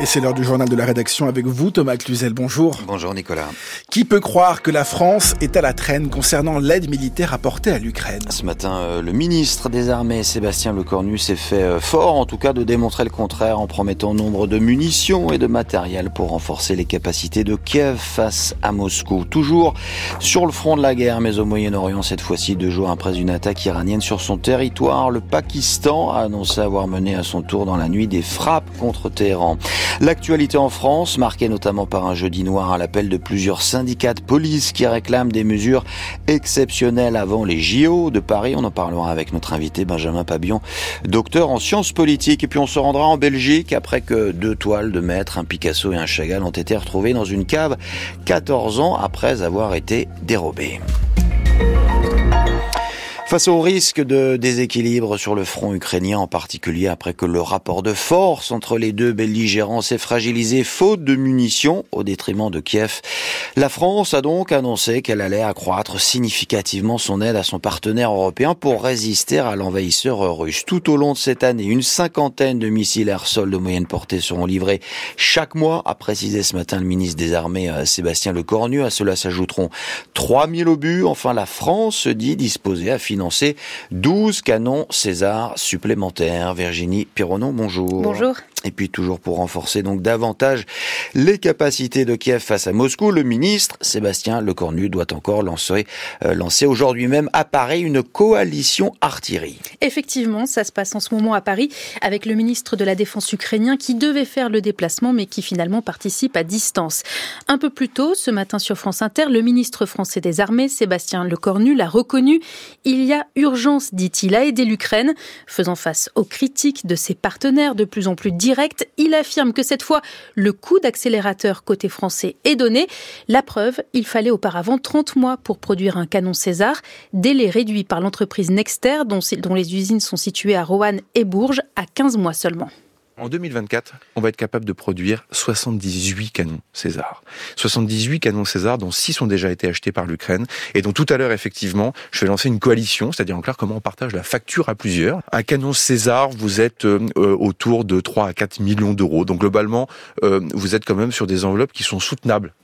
Et c'est l'heure du journal de la rédaction avec vous, Thomas Cluzel. Bonjour. Bonjour, Nicolas. Qui peut croire que la France est à la traîne concernant l'aide militaire apportée à l'Ukraine? Ce matin, euh, le ministre des Armées, Sébastien Lecornu, s'est fait euh, fort, en tout cas, de démontrer le contraire en promettant nombre de munitions et de matériel pour renforcer les capacités de Kiev face à Moscou. Toujours sur le front de la guerre, mais au Moyen-Orient, cette fois-ci, deux jours après une attaque iranienne sur son territoire, le Pakistan a annoncé avoir mené à son tour dans la nuit des frappes contre Téhéran. L'actualité en France, marquée notamment par un jeudi noir à l'appel de plusieurs syndicats de police qui réclament des mesures exceptionnelles avant les JO de Paris. On en parlera avec notre invité Benjamin Pabion, docteur en sciences politiques. Et puis on se rendra en Belgique après que deux toiles de maître, un Picasso et un Chagall, ont été retrouvées dans une cave 14 ans après avoir été dérobées. Face au risque de déséquilibre sur le front ukrainien, en particulier après que le rapport de force entre les deux belligérants s'est fragilisé faute de munitions au détriment de Kiev, la France a donc annoncé qu'elle allait accroître significativement son aide à son partenaire européen pour résister à l'envahisseur russe. Tout au long de cette année, une cinquantaine de missiles air-sol de moyenne portée seront livrés chaque mois, a précisé ce matin le ministre des Armées euh, Sébastien Lecornu. À cela s'ajouteront 3000 obus. Enfin, la France se dit disposée à financer financer 12 canons César supplémentaires. Virginie Pironon, bonjour. Bonjour. Et puis toujours pour renforcer donc davantage les capacités de Kiev face à Moscou, le ministre Sébastien Lecornu doit encore lancer, euh, lancer aujourd'hui même à Paris une coalition artillerie. Effectivement, ça se passe en ce moment à Paris avec le ministre de la Défense ukrainien qui devait faire le déplacement mais qui finalement participe à distance. Un peu plus tôt, ce matin sur France Inter, le ministre français des Armées, Sébastien Lecornu, l'a reconnu. Il y a urgence, dit-il, à aider l'Ukraine, faisant face aux critiques de ses partenaires de plus en plus Il affirme que cette fois, le coup d'accélérateur côté français est donné. La preuve, il fallait auparavant 30 mois pour produire un canon César, délai réduit par l'entreprise Nexter, dont, dont les usines sont situées à Roanne et Bourges, à 15 mois seulement. En 2024, on va être capable de produire 78 canons César. 78 canons César, dont 6 ont déjà été achetés par l'Ukraine, et dont tout à l'heure, effectivement, je vais lancer une coalition, c'est-à-dire en clair comment on partage la facture à plusieurs. Un canon César, vous êtes euh, euh, autour de 3 à 4 millions d'euros. Donc globalement, euh, vous êtes quand même sur des enveloppes qui sont soutenables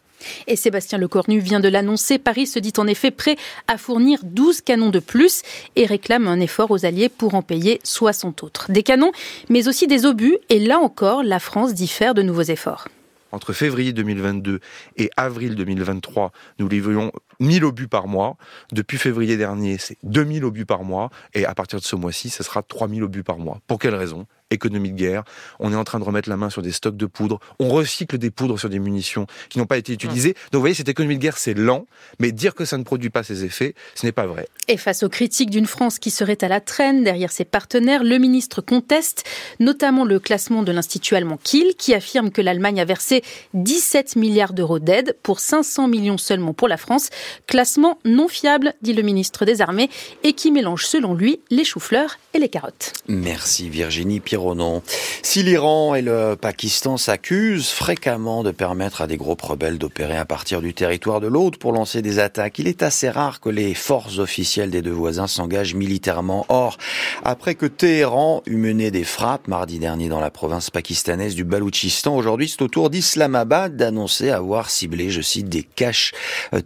et Sébastien Lecornu vient de l'annoncer. Paris se dit en effet prêt à fournir 12 canons de plus et réclame un effort aux Alliés pour en payer 60 autres. Des canons, mais aussi des obus. Et là encore, la France diffère de nouveaux efforts. Entre février 2022 et avril 2023, nous livrions 1000 obus par mois. Depuis février dernier, c'est 2000 obus par mois. Et à partir de ce mois-ci, ce sera 3000 obus par mois. Pour quelle raison? Économie de guerre. On est en train de remettre la main sur des stocks de poudre. On recycle des poudres sur des munitions qui n'ont pas été utilisées. Mmh. Donc vous voyez, cette économie de guerre, c'est lent, mais dire que ça ne produit pas ses effets, ce n'est pas vrai. Et face aux critiques d'une France qui serait à la traîne derrière ses partenaires, le ministre conteste notamment le classement de l'Institut allemand Kiel, qui affirme que l'Allemagne a versé 17 milliards d'euros d'aide pour 500 millions seulement pour la France. Classement non fiable, dit le ministre des Armées, et qui mélange selon lui les choux-fleurs et les carottes. Merci Virginie Pierre si l'Iran et le Pakistan s'accusent fréquemment de permettre à des groupes rebelles d'opérer à partir du territoire de l'autre pour lancer des attaques, il est assez rare que les forces officielles des deux voisins s'engagent militairement. Or, après que Téhéran eut mené des frappes mardi dernier dans la province pakistanaise du Baloutchistan, aujourd'hui c'est au tour d'Islamabad d'annoncer avoir ciblé, je cite, des caches euh,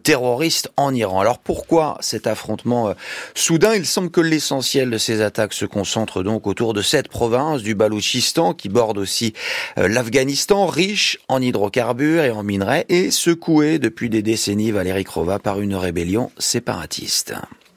en Iran. Alors pourquoi cet affrontement euh, soudain? Il semble que l'essentiel de ces attaques se concentre donc autour de cette province du Baloutchistan qui borde aussi euh, l'Afghanistan, riche en hydrocarbures et en minerais et secoué depuis des décennies, Valérie Krova, par une rébellion séparatiste.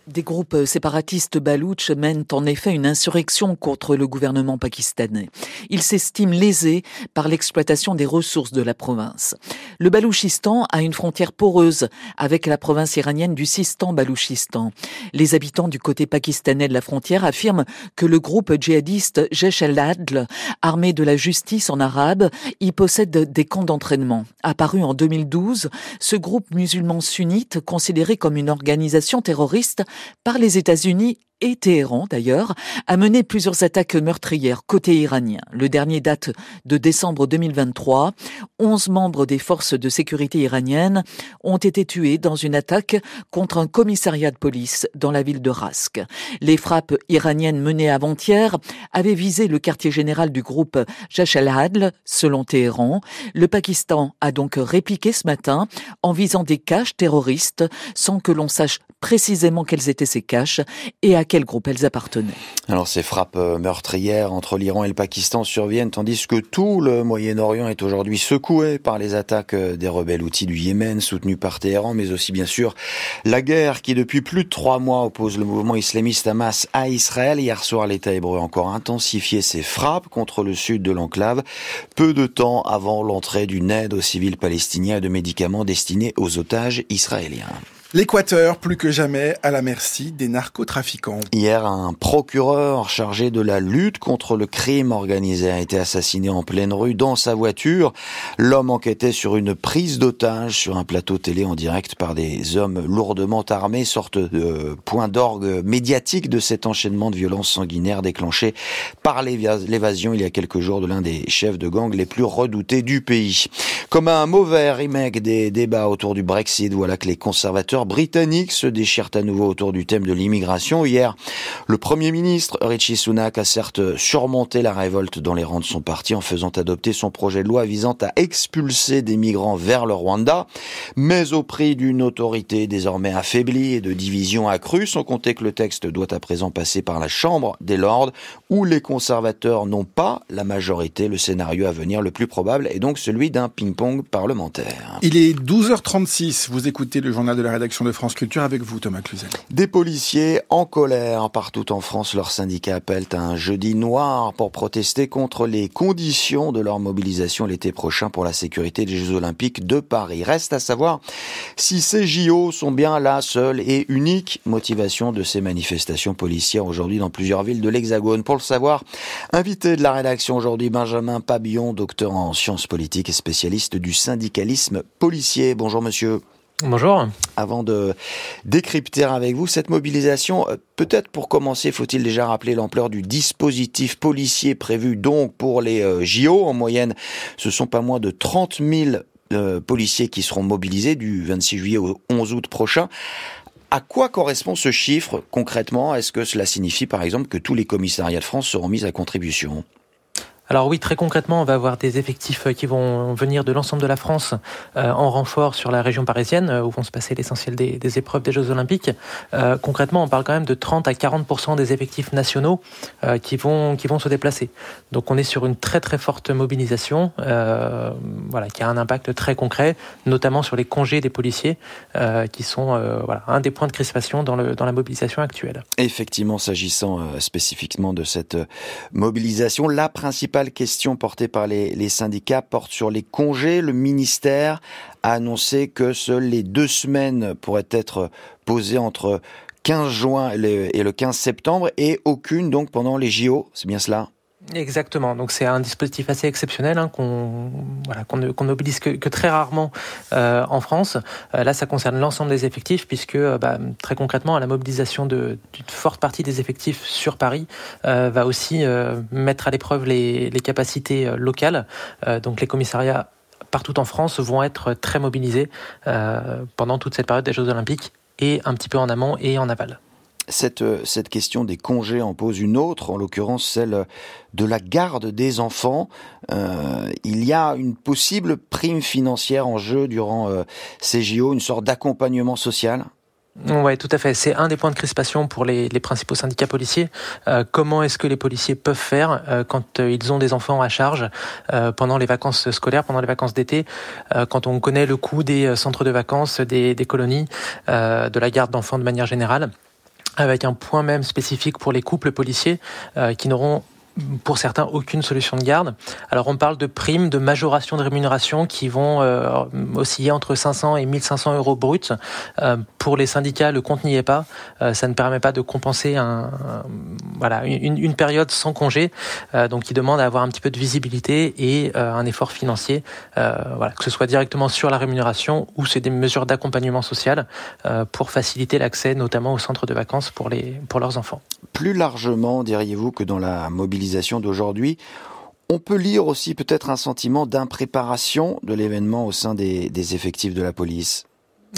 Des groupes séparatistes baloutches mènent en effet une insurrection contre le gouvernement pakistanais. Ils s'estiment lésés par l'exploitation des ressources de la province. Le Balouchistan a une frontière poreuse avec la province iranienne du Sistan-Balouchistan. Les habitants du côté pakistanais de la frontière affirment que le groupe djihadiste Jesh al-Adl, armé de la justice en arabe, y possède des camps d'entraînement. Apparu en 2012, ce groupe musulman sunnite, considéré comme une organisation terroriste, par les États-Unis et Téhéran d'ailleurs, a mené plusieurs attaques meurtrières côté iranien. Le dernier date de décembre 2023. Onze membres des forces de sécurité iraniennes ont été tués dans une attaque contre un commissariat de police dans la ville de Rask. Les frappes iraniennes menées avant-hier avaient visé le quartier général du groupe Jash al-Adl, selon Téhéran. Le Pakistan a donc répliqué ce matin en visant des caches terroristes sans que l'on sache précisément quelles étaient ces caches et à elles appartenaient. Alors ces frappes euh, meurtrières entre l'Iran et le Pakistan surviennent tandis que tout le Moyen-Orient est aujourd'hui secoué par les attaques euh, des rebelles outils du Yémen soutenus par Téhéran, mais aussi bien sûr la guerre qui depuis plus de trois mois oppose le mouvement islamiste Hamas à Israël. Hier soir, l'État hébreu a encore intensifié ses frappes contre le sud de l'enclave, peu de temps avant l'entrée d'une aide aux civils palestiniens et de médicaments destinés aux otages israéliens. L'Équateur, plus que jamais, à la merci des narcotrafiquants. Hier, un procureur chargé de la lutte contre le crime organisé a été assassiné en pleine rue dans sa voiture. L'homme enquêtait sur une prise d'otage sur un plateau télé en direct par des hommes lourdement armés, sorte de point d'orgue médiatique de cet enchaînement de violences sanguinaires déclenché par l'évasion il y a quelques jours de l'un des chefs de gang les plus redoutés du pays. Comme un mauvais remake des débats autour du Brexit, voilà que les conservateurs britanniques se déchirent à nouveau autour du thème de l'immigration. Hier, le Premier ministre Richie Sunak a certes surmonté la révolte dans les rangs de son parti en faisant adopter son projet de loi visant à expulser des migrants vers le Rwanda, mais au prix d'une autorité désormais affaiblie et de divisions accrues, sans compter que le texte doit à présent passer par la Chambre des Lords, où les conservateurs n'ont pas la majorité. Le scénario à venir le plus probable est donc celui d'un ping-pong parlementaire. Il est 12h36, vous écoutez le journal de la rédaction de France Culture avec vous, Thomas Cluzel. Des policiers en colère partout en France. Leurs syndicats appellent à un jeudi noir pour protester contre les conditions de leur mobilisation l'été prochain pour la sécurité des Jeux Olympiques de Paris. Reste à savoir si ces JO sont bien la seule et unique motivation de ces manifestations policières aujourd'hui dans plusieurs villes de l'Hexagone. Pour le savoir, invité de la rédaction aujourd'hui, Benjamin Pabillon, docteur en sciences politiques et spécialiste du syndicalisme policier. Bonjour monsieur. Bonjour. Avant de décrypter avec vous cette mobilisation, euh, peut-être pour commencer, faut-il déjà rappeler l'ampleur du dispositif policier prévu donc pour les euh, JO. En moyenne, ce sont pas moins de 30 000 euh, policiers qui seront mobilisés du 26 juillet au 11 août prochain. À quoi correspond ce chiffre concrètement? Est-ce que cela signifie par exemple que tous les commissariats de France seront mis à contribution? Alors oui, très concrètement, on va avoir des effectifs euh, qui vont venir de l'ensemble de la France euh, en renfort sur la région parisienne, euh, où vont se passer l'essentiel des, épreuves des Jeux Olympiques. concrètement, on parle quand même de 30 à 40% des effectifs nationaux qui vont qui vont se déplacer. Donc on est sur une très très forte mobilisation, voilà, qui a un impact très concret, notamment sur les congés des policiers, qui sont un des points de crispation dans dans la mobilisation actuelle. Effectivement, s'agissant spécifiquement de cette mobilisation, la principale question portée par les, syndicats porte sur les congés. Le ministère a annoncé que seules les deux semaines pourraient être posées entre 15 juin et le 15 septembre et aucune donc pendant les JO. C'est bien cela? Exactement. Donc c'est un dispositif assez exceptionnel hein, qu'on mobilise que, très rarement euh, en France. Euh, là, ça concerne l'ensemble des effectifs puisque euh, bah, très concrètement, la mobilisation d'une forte partie des effectifs sur Paris va aussi mettre à l'épreuve les, capacités locales. donc les commissariats partout en France vont être très mobilisés pendant toute cette période des Jeux Olympiques et un petit peu en amont et en aval. Cette, cette question des congés en pose une autre, en l'occurrence celle de la garde des enfants. Euh, il y a une possible prime financière en jeu durant euh, ces JO, une sorte d'accompagnement social? Oui, tout à fait. C'est un des points de crispation pour les, principaux syndicats policiers. Euh, comment est-ce que les policiers peuvent faire euh, quand euh, ils ont des enfants à charge euh, pendant les vacances scolaires, pendant les vacances d'été, quand on connaît le coût des centres de vacances, des colonies, de la garde d'enfants de manière générale? Avec un point même spécifique pour les couples policiers euh, qui n'auront pour certains aucune solution de garde. Alors on parle de primes, de majoration de rémunération qui vont euh, osciller entre 500 et 1500 euros bruts. Euh, pour les syndicats, le compte n'y est pas. Euh, ça ne permet pas de compenser une, période sans congé. donc qui demande à avoir un petit peu de visibilité et un effort financier, que ce soit directement sur la rémunération ou c'est des mesures d'accompagnement social pour faciliter l'accès notamment aux centres de vacances pour pour leurs enfants. Plus largement, diriez-vous que dans la d'aujourd'hui, on peut lire aussi peut-être un sentiment d'impréparation de l'événement au sein des effectifs de la police.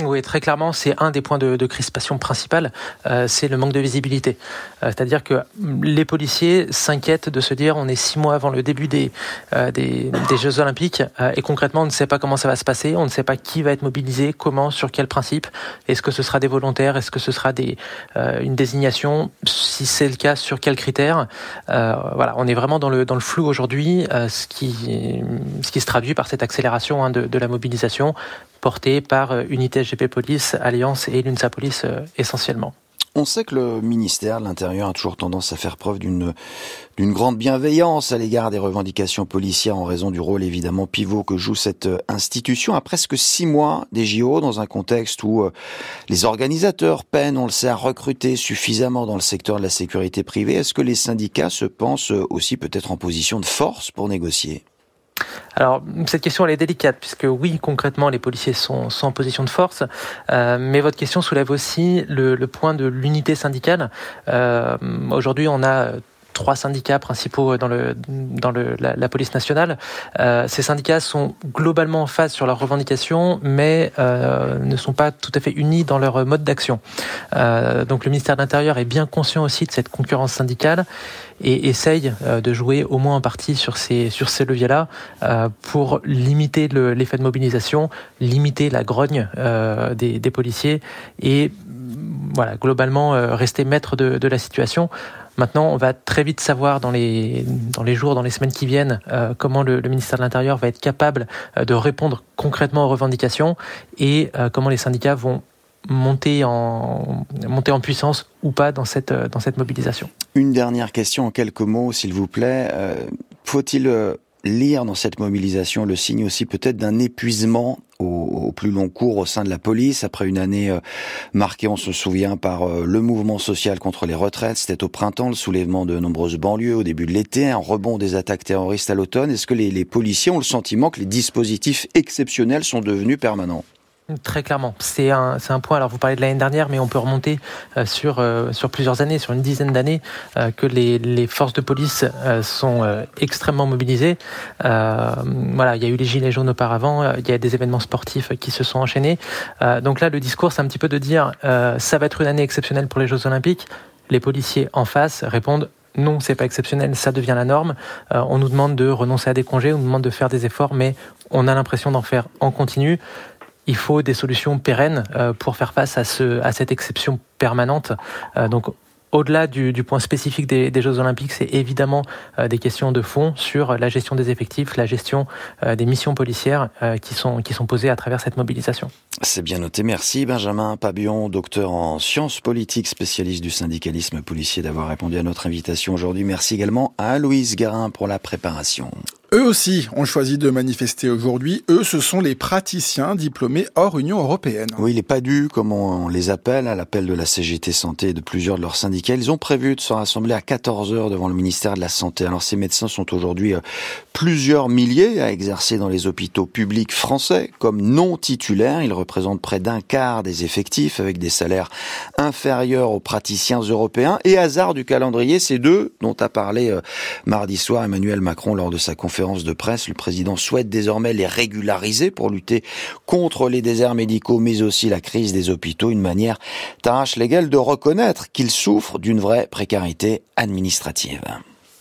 Oui, très clairement, c'est un des points de, crispation principal, euh, c'est le manque de visibilité. Euh, c'est-à-dire que les policiers s'inquiètent de se dire on est six mois avant le début des, euh, des, des, Jeux Olympiques et concrètement on ne sait pas comment ça va se passer, on ne sait pas qui va être mobilisé, comment, sur quel principe. Est-ce que ce sera des volontaires, est-ce que ce sera des, une désignation, si c'est le cas, sur quels critères? voilà, on est vraiment dans le, dans le flou aujourd'hui, ce, qui, ce qui se traduit par cette accélération hein, de, de la mobilisation portée par Unité GP Police, Alliance et l'UNSA Police euh, essentiellement. On sait que le ministère de l'Intérieur a toujours tendance à faire preuve d'une d'une grande bienveillance à l'égard des revendications policières en raison du rôle évidemment pivot que joue cette euh, institution à presque six mois des JO dans un contexte où euh, les organisateurs peinent, on le sait, à recruter suffisamment dans le secteur de la sécurité privée. Est-ce que les syndicats se pensent aussi peut-être en position de force pour négocier? Alors cette question elle est délicate puisque oui concrètement les policiers sont, sont en position de force, euh, mais votre question soulève aussi le, point de l'unité syndicale. Euh, Aujourd'hui on a trois syndicats principaux dans le dans le, la, police nationale. Euh, ces syndicats sont globalement en phase sur leurs revendications, mais euh, ne sont pas tout à fait unis dans leur mode d'action. Euh, donc le ministère de l'Intérieur est bien conscient aussi de cette concurrence syndicale et essaye euh, de jouer au moins en partie sur ces sur ces leviers-là euh, pour limiter l'effet de mobilisation, limiter la grogne euh, des, des policiers et voilà globalement rester maître de, de la situation. Maintenant, on va très vite savoir dans les, dans les jours, dans les semaines qui viennent, euh, comment le, ministère de l'Intérieur va être capable euh, de répondre concrètement aux revendications et euh, comment les syndicats vont monter en, monter en puissance ou pas dans cette, dans cette mobilisation. Une dernière question en quelques mots, s'il vous plaît. Faut-il lire dans cette mobilisation le signe aussi peut-être d'un épuisement au, plus long cours au sein de la police après une année euh, marquée, on se souvient, par euh, le mouvement social contre les retraites. C'était au printemps le soulèvement de nombreuses banlieues au début de l'été, un rebond des attaques terroristes à l'automne. Est-ce que les, les policiers ont le sentiment que les dispositifs exceptionnels sont devenus permanents? Très clairement, c'est un, un point. Alors vous parlez de l'année dernière, mais on peut remonter euh, sur euh, sur plusieurs années, sur une dizaine d'années, euh, que les, les forces de police sont extrêmement mobilisées. voilà, il y a eu les gilets jaunes auparavant, il y a des événements sportifs qui se sont enchaînés. donc là, le discours, c'est un petit peu de dire, ça va être une année exceptionnelle pour les Jeux Olympiques. Les policiers en face répondent non, c'est pas exceptionnel, ça devient la norme. on nous demande de renoncer à des congés, on nous demande de faire des efforts, mais on a l'impression d'en faire en continu il faut des solutions pérennes euh, pour faire face à, ce, à cette exception permanente. Euh, donc au-delà du, point spécifique des, Jeux Olympiques, c'est évidemment euh, des questions de fond sur la gestion des effectifs, la gestion des missions policières qui, sont, qui sont posées à travers cette mobilisation. C'est bien noté. Merci Benjamin Pabion, docteur en sciences politiques, spécialiste du syndicalisme policier, d'avoir répondu à notre invitation aujourd'hui. Merci également à Louise Garin pour la préparation. Eux aussi ont choisi de manifester aujourd'hui. Eux, ce sont les praticiens diplômés hors Union européenne. Oui, les PADU, comme on les appelle, à l'appel de la CGT Santé et de plusieurs de leurs syndicats, ils ont prévu de se rassembler à 14 heures devant le ministère de la Santé. Alors ces médecins sont aujourd'hui euh, plusieurs milliers à exercer dans les hôpitaux publics français comme non titulaires. Ils représentent près d'un quart des effectifs avec des salaires inférieurs aux praticiens européens. Et hasard du calendrier, ces deux dont a parlé euh, mardi soir Emmanuel Macron lors de sa conférence de le président souhaite désormais les régulariser pour lutter contre les déserts médicaux, mais aussi la crise des hôpitaux, une manière tâche légale de reconnaître qu'ils souffrent d'une vraie précarité administrative.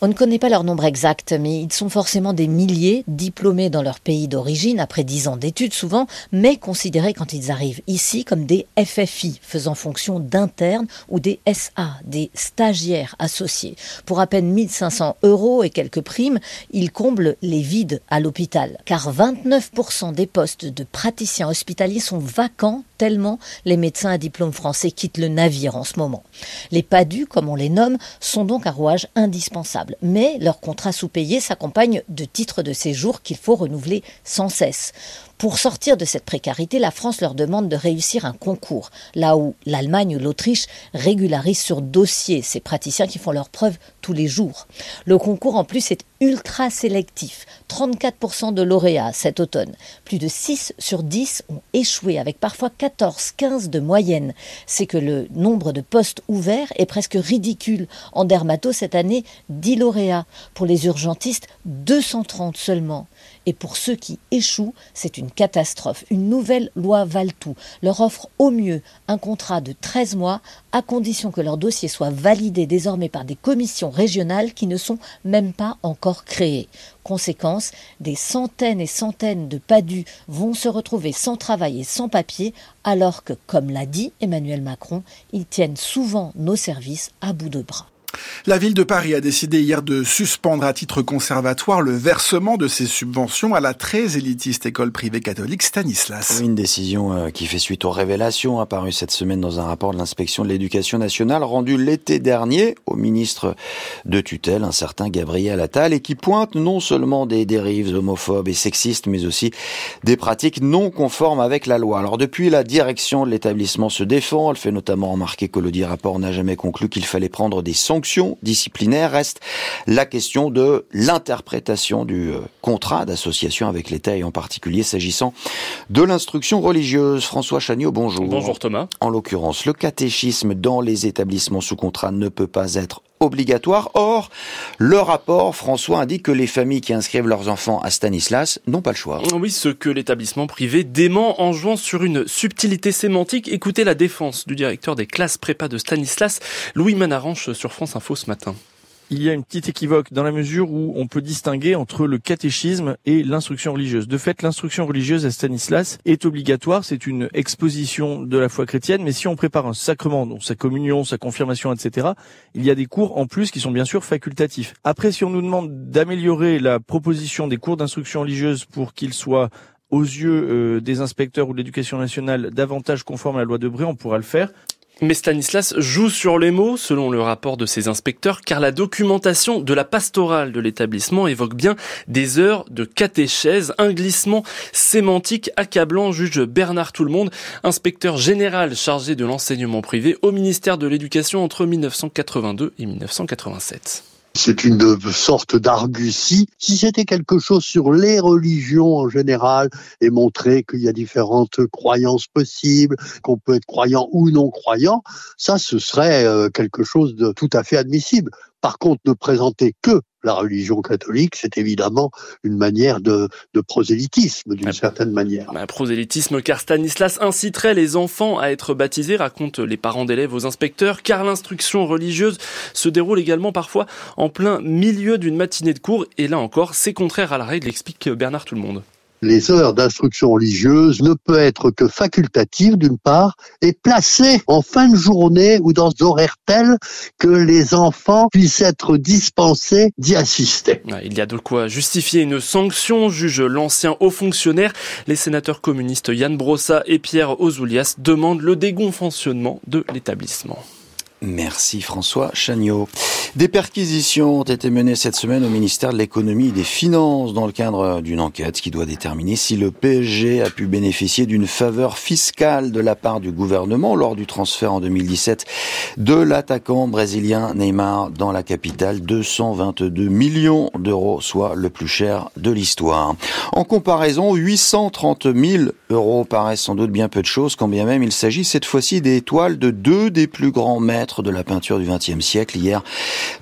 On ne connaît pas leur nombre exact, mais ils sont forcément des milliers, diplômés dans leur pays d'origine, après dix ans d'études souvent, mais considérés quand ils arrivent ici comme des FFI, faisant fonction d'internes ou des SA, des stagiaires associés. Pour à peine 1500 euros et quelques primes, ils comblent les vides à l'hôpital, car 29% des postes de praticiens hospitaliers sont vacants tellement les médecins à diplôme français quittent le navire en ce moment. Les PADU, comme on les nomme, sont donc un rouage indispensable, mais leur contrat sous-payé s'accompagne de titres de séjour qu'il faut renouveler sans cesse. Pour sortir de cette précarité, la France leur demande de réussir un concours, là où l'Allemagne ou l'Autriche régularisent sur dossier ces praticiens qui font leurs preuves tous les jours. Le concours en plus est ultra sélectif, 34% de lauréats cet automne. Plus de 6 sur 10 ont échoué avec parfois 14-15 de moyenne. C'est que le nombre de postes ouverts est presque ridicule. En dermato cette année, 10 lauréats. Pour les urgentistes, 230 seulement. Et pour ceux qui échouent, c'est une catastrophe. Une nouvelle loi Valtou leur offre au mieux un contrat de 13 mois à condition que leur dossier soit validé désormais par des commissions régionales qui ne sont même pas encore créées. Conséquence, des centaines et centaines de padus vont se retrouver sans travail et sans papier, alors que, comme l'a dit Emmanuel Macron, ils tiennent souvent nos services à bout de bras. La ville de Paris a décidé hier de suspendre à titre conservatoire le versement de ses subventions à la très élitiste école privée catholique Stanislas. Une décision euh, qui fait suite aux révélations apparues cette semaine dans un rapport de l'inspection de l'éducation nationale rendu l'été dernier au ministre de tutelle, un certain Gabriel Attal, et qui pointe non seulement des dérives homophobes et sexistes, mais aussi des pratiques non conformes avec la loi. Alors depuis, la direction de l'établissement se défend. Elle fait notamment remarquer que le dit rapport n'a jamais conclu qu'il fallait prendre des sanctions disciplinaire reste la question de l'interprétation du euh, contrat d'association avec l'État et en particulier s'agissant de l'instruction religieuse. François Chagnot, bonjour. Bonjour Thomas. En l'occurrence, le catéchisme dans les établissements sous contrat ne peut pas être obligatoire. Or, le rapport, François, indique que les familles qui inscrivent leurs enfants à Stanislas n'ont pas le choix. Oui, ce que l'établissement privé dément en jouant sur une subtilité sémantique. Écoutez la défense du directeur des classes prépa de Stanislas, Louis Manaranche sur France Info ce matin il y a une petite équivoque dans la mesure où on peut distinguer entre le catéchisme et l'instruction religieuse. De fait, l'instruction religieuse à Stanislas est obligatoire, c'est une exposition de la foi chrétienne, mais si on prépare un sacrement, donc sa communion, sa confirmation, etc., il y a des cours en plus qui sont bien sûr facultatifs. Après, si on nous demande d'améliorer la proposition des cours d'instruction religieuse pour qu'ils soient aux yeux euh, des inspecteurs ou de l'éducation nationale davantage conformes à la loi de Bré, on pourra le faire. Mais Stanislas joue sur les mots, selon le rapport de ses inspecteurs, car la documentation de la pastorale de l'établissement évoque bien des heures de catéchèse, un glissement sémantique accablant, juge Bernard Tout-le-Monde, inspecteur général chargé de l'enseignement privé au ministère de l'Éducation entre 1982 et 1987. C'est une sorte d'argutie. Si c'était quelque chose sur les religions en général et montrer qu'il y a différentes croyances possibles, qu'on peut être croyant ou non croyant, ça ce serait euh, quelque chose de tout à fait admissible. Par contre, ne présenter que la religion catholique, c'est évidemment une manière de, prosélytisme, d'une certaine manière. Un prosélytisme, car Stanislas inciterait les enfants à être baptisés, racontent les parents d'élèves aux inspecteurs, car l'instruction religieuse se déroule également parfois en plein milieu d'une matinée de cours, et là encore, c'est contraire à la règle, explique Bernard Tout le Monde les heures d'instruction religieuse ne peut être que facultative d'une part et placée en fin de journée ou dans des horaires tels que les enfants puissent être dispensés d'y assister. Il y a de quoi justifier une sanction, juge l'ancien haut fonctionnaire. Les sénateurs communistes Yann Brossa et Pierre Ozoulias demandent le dégonfonctionnement de l'établissement. Merci François Chagnot. Des perquisitions ont été menées cette semaine au ministère de l'économie et des finances dans le cadre d'une enquête qui doit déterminer si le PSG a pu bénéficier d'une faveur fiscale de la part du gouvernement lors du transfert en 2017 de l'attaquant brésilien Neymar dans la capitale, 222 millions d'euros, soit le plus cher de l'histoire. En comparaison, 830 000 euros paraissent sans doute bien peu de choses, quand bien même il s'agit cette fois-ci des toiles de deux des plus grands maîtres de la peinture du XXe siècle. Hier,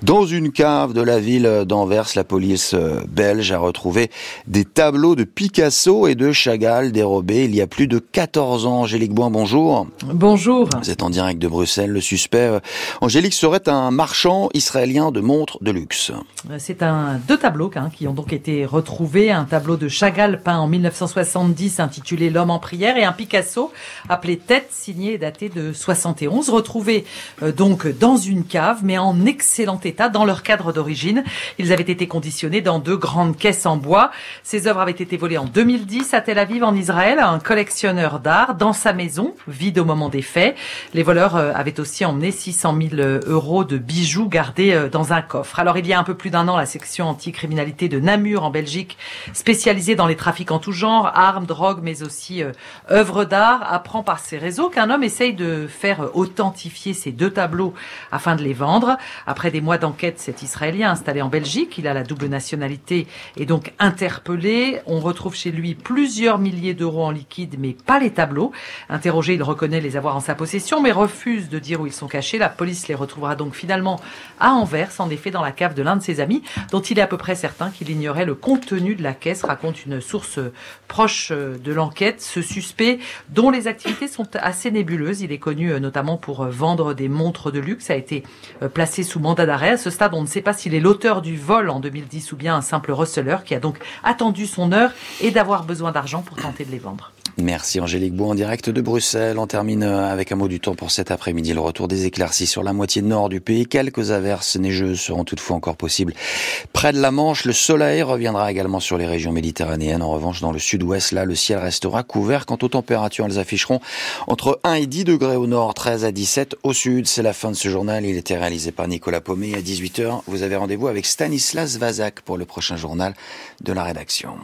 dans une cave de la ville d'Anvers, la police euh, belge a retrouvé des tableaux de Picasso et de Chagall dérobés il y a plus de 14 ans. Angélique Boin, bonjour. Bonjour. Vous êtes en direct de Bruxelles. Le suspect, euh, Angélique, serait un marchand israélien de montres de luxe. C'est un deux tableaux hein, qui ont donc été retrouvés. Un tableau de Chagall peint en 1970 intitulé L'homme en prière et un Picasso appelé Tête signé et daté de 71 retrouvé euh, donc dans une cave, mais en excellent état dans leur cadre d'origine. Ils avaient été conditionnés dans deux grandes caisses en bois. Ces œuvres avaient été volées en 2010 à Tel Aviv, en Israël, à un collectionneur d'art dans sa maison, vide au moment des faits. Les voleurs euh, avaient aussi emmené 600 000 euros de bijoux gardés euh, dans un coffre. Alors il y a un peu plus d'un an, la section anticriminalité de Namur en Belgique, spécialisée dans les trafics en tout genre, armes, drogues, mais aussi euh, œuvres d'art, apprend par ses réseaux qu'un homme essaye de faire authentifier ces deux tableaux afin de les vendre. Après des mois d'enquête, cet Israélien installé en Belgique, il a la double nationalité et donc interpellé. On retrouve chez lui plusieurs milliers d'euros en liquide, mais pas les tableaux. Interrogé, il reconnaît les avoir en sa possession, mais refuse de dire où ils sont cachés. La police les retrouvera donc finalement à Anvers, en effet dans la cave de l'un de ses amis, dont il est à peu près certain qu'il ignorait le contenu de la caisse, raconte une source proche de l'enquête. Ce suspect, dont les activités sont assez nébuleuses, il est connu euh, notamment pour euh, vendre des montres de luxe, a été euh, placé sous mandat d'arrêt. À ce stade, on ne sait pas s'il est l'auteur du vol en 2010 ou bien un simple receleur qui a donc attendu son heure et d'avoir besoin d'argent pour tenter de les vendre. Merci Angélique Beau en direct de Bruxelles. On termine avec un mot du temps pour cet après-midi. Le retour des éclaircies sur la moitié nord du pays. Quelques averses neigeuses seront toutefois encore possibles près de la Manche. Le soleil reviendra également sur les régions méditerranéennes. En revanche, dans le sud-ouest, là, le ciel restera couvert. Quant aux températures, elles afficheront entre 1 et 10 degrés au nord, 13 à 17 au sud. C'est la fin de ce journal. Il était réalisé par Nicolas Paumet. À 18h, vous avez rendez-vous avec Stanislas Vazak pour le prochain journal de la rédaction.